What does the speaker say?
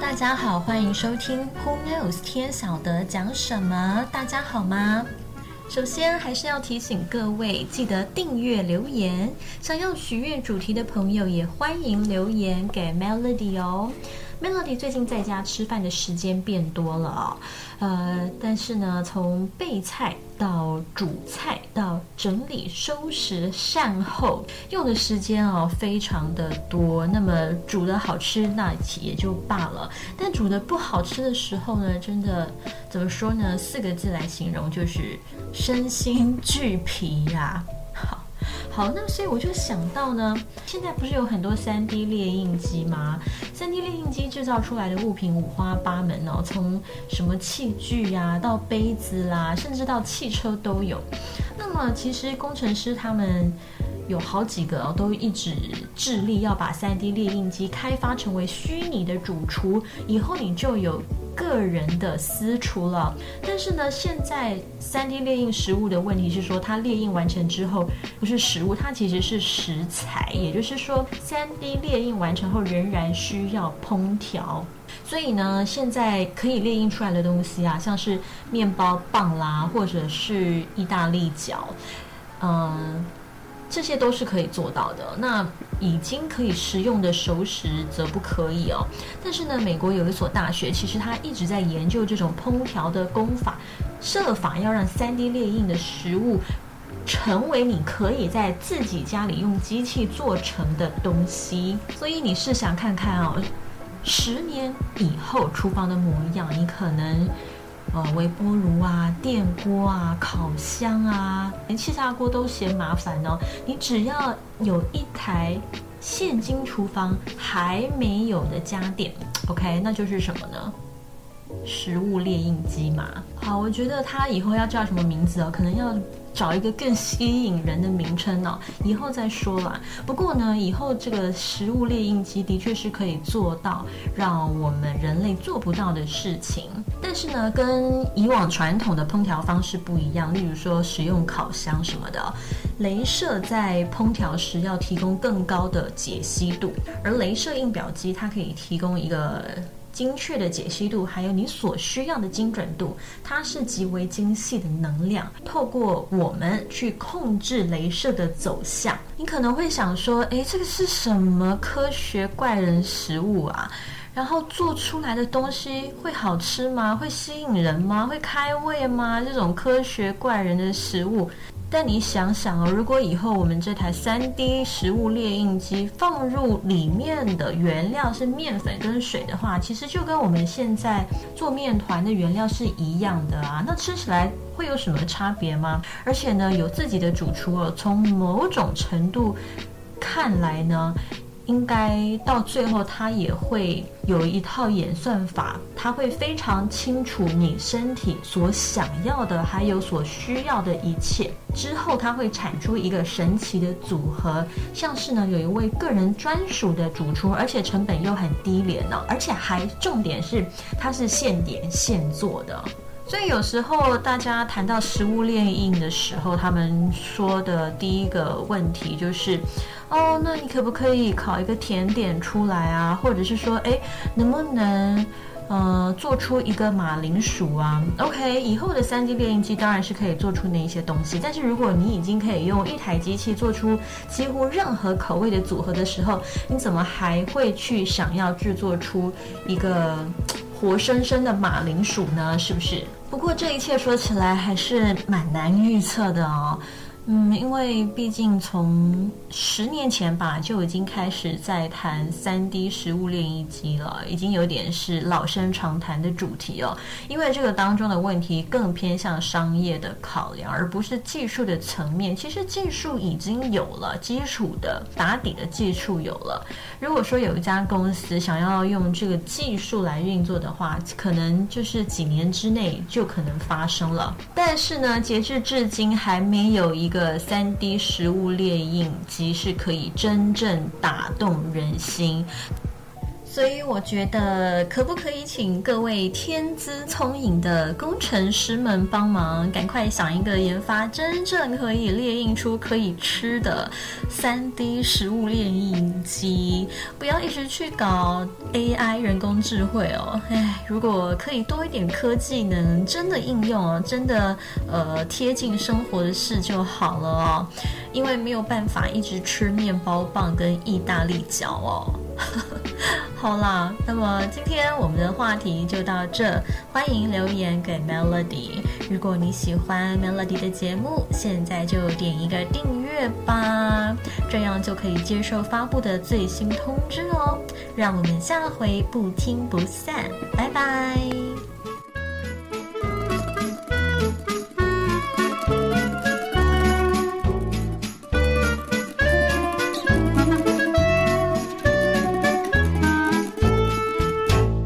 大家好，欢迎收听 Who Knows 天晓得讲什么？大家好吗？首先还是要提醒各位，记得订阅留言。想要许愿主题的朋友，也欢迎留言给 Melody 哦。Melody 最近在家吃饭的时间变多了哦，呃，但是呢，从备菜到煮菜到整理收拾善后，用的时间哦非常的多。那么煮的好吃那也就罢了，但煮的不好吃的时候呢，真的怎么说呢？四个字来形容就是身心俱疲呀。好，那所以我就想到呢，现在不是有很多三 D 列印机吗？三 D 列印机制造出来的物品五花八门哦，从什么器具呀，到杯子啦，甚至到汽车都有。那么其实工程师他们。有好几个哦，都一直致力要把 3D 列印机开发成为虚拟的主厨，以后你就有个人的私厨了。但是呢，现在 3D 列印食物的问题是说，它列印完成之后不是食物，它其实是食材，也就是说，3D 列印完成后仍然需要烹调。所以呢，现在可以列印出来的东西啊，像是面包棒啦，或者是意大利角，嗯。这些都是可以做到的。那已经可以食用的熟食则不可以哦。但是呢，美国有一所大学，其实他一直在研究这种烹调的功法，设法要让 3D 列印的食物成为你可以在自己家里用机器做成的东西。所以你试想看看哦，十年以后厨房的模样，你可能。呃，微波炉啊，电锅啊，烤箱啊，连气炸锅都嫌麻烦哦。你只要有一台现金厨房还没有的家电，OK，那就是什么呢？食物猎印机嘛。好，我觉得它以后要叫什么名字哦？可能要。找一个更吸引人的名称呢，以后再说啦。不过呢，以后这个食物列印机的确是可以做到让我们人类做不到的事情。但是呢，跟以往传统的烹调方式不一样，例如说使用烤箱什么的，镭射在烹调时要提供更高的解析度，而镭射印表机它可以提供一个。精确的解析度，还有你所需要的精准度，它是极为精细的能量。透过我们去控制镭射的走向，你可能会想说：“诶，这个是什么科学怪人食物啊？然后做出来的东西会好吃吗？会吸引人吗？会开胃吗？这种科学怪人的食物。”但你想想哦，如果以后我们这台三 D 食物列印机放入里面的原料是面粉跟水的话，其实就跟我们现在做面团的原料是一样的啊。那吃起来会有什么差别吗？而且呢，有自己的主厨哦，从某种程度看来呢。应该到最后，他也会有一套演算法，他会非常清楚你身体所想要的，还有所需要的一切。之后，他会产出一个神奇的组合，像是呢有一位个人专属的主厨，而且成本又很低廉呢，而且还重点是它是现点现做的。所以有时候大家谈到食物链印的时候，他们说的第一个问题就是，哦，那你可不可以烤一个甜点出来啊？或者是说，哎，能不能，呃，做出一个马铃薯啊？OK，以后的三 D 列印机当然是可以做出那一些东西，但是如果你已经可以用一台机器做出几乎任何口味的组合的时候，你怎么还会去想要制作出一个？活生生的马铃薯呢？是不是？不过这一切说起来还是蛮难预测的哦。嗯，因为毕竟从十年前吧就已经开始在谈三 D 食物链一机了，已经有点是老生常谈的主题哦。因为这个当中的问题更偏向商业的考量，而不是技术的层面。其实技术已经有了基础的打底的技术有了。如果说有一家公司想要用这个技术来运作的话，可能就是几年之内就可能发生了。但是呢，截至至今还没有一个。个三 D 实物列印机是可以真正打动人心。所以我觉得，可不可以请各位天资聪颖的工程师们帮忙，赶快想一个研发真正可以列印出可以吃的三 D 食物列印机，不要一直去搞 AI 人工智慧哦。唉，如果可以多一点科技能真的应用哦，真的呃贴近生活的事就好了哦，因为没有办法一直吃面包棒跟意大利饺哦。呵呵好啦，那么今天我们的话题就到这，欢迎留言给 Melody。如果你喜欢 Melody 的节目，现在就点一个订阅吧，这样就可以接受发布的最新通知哦。让我们下回不听不散，拜拜。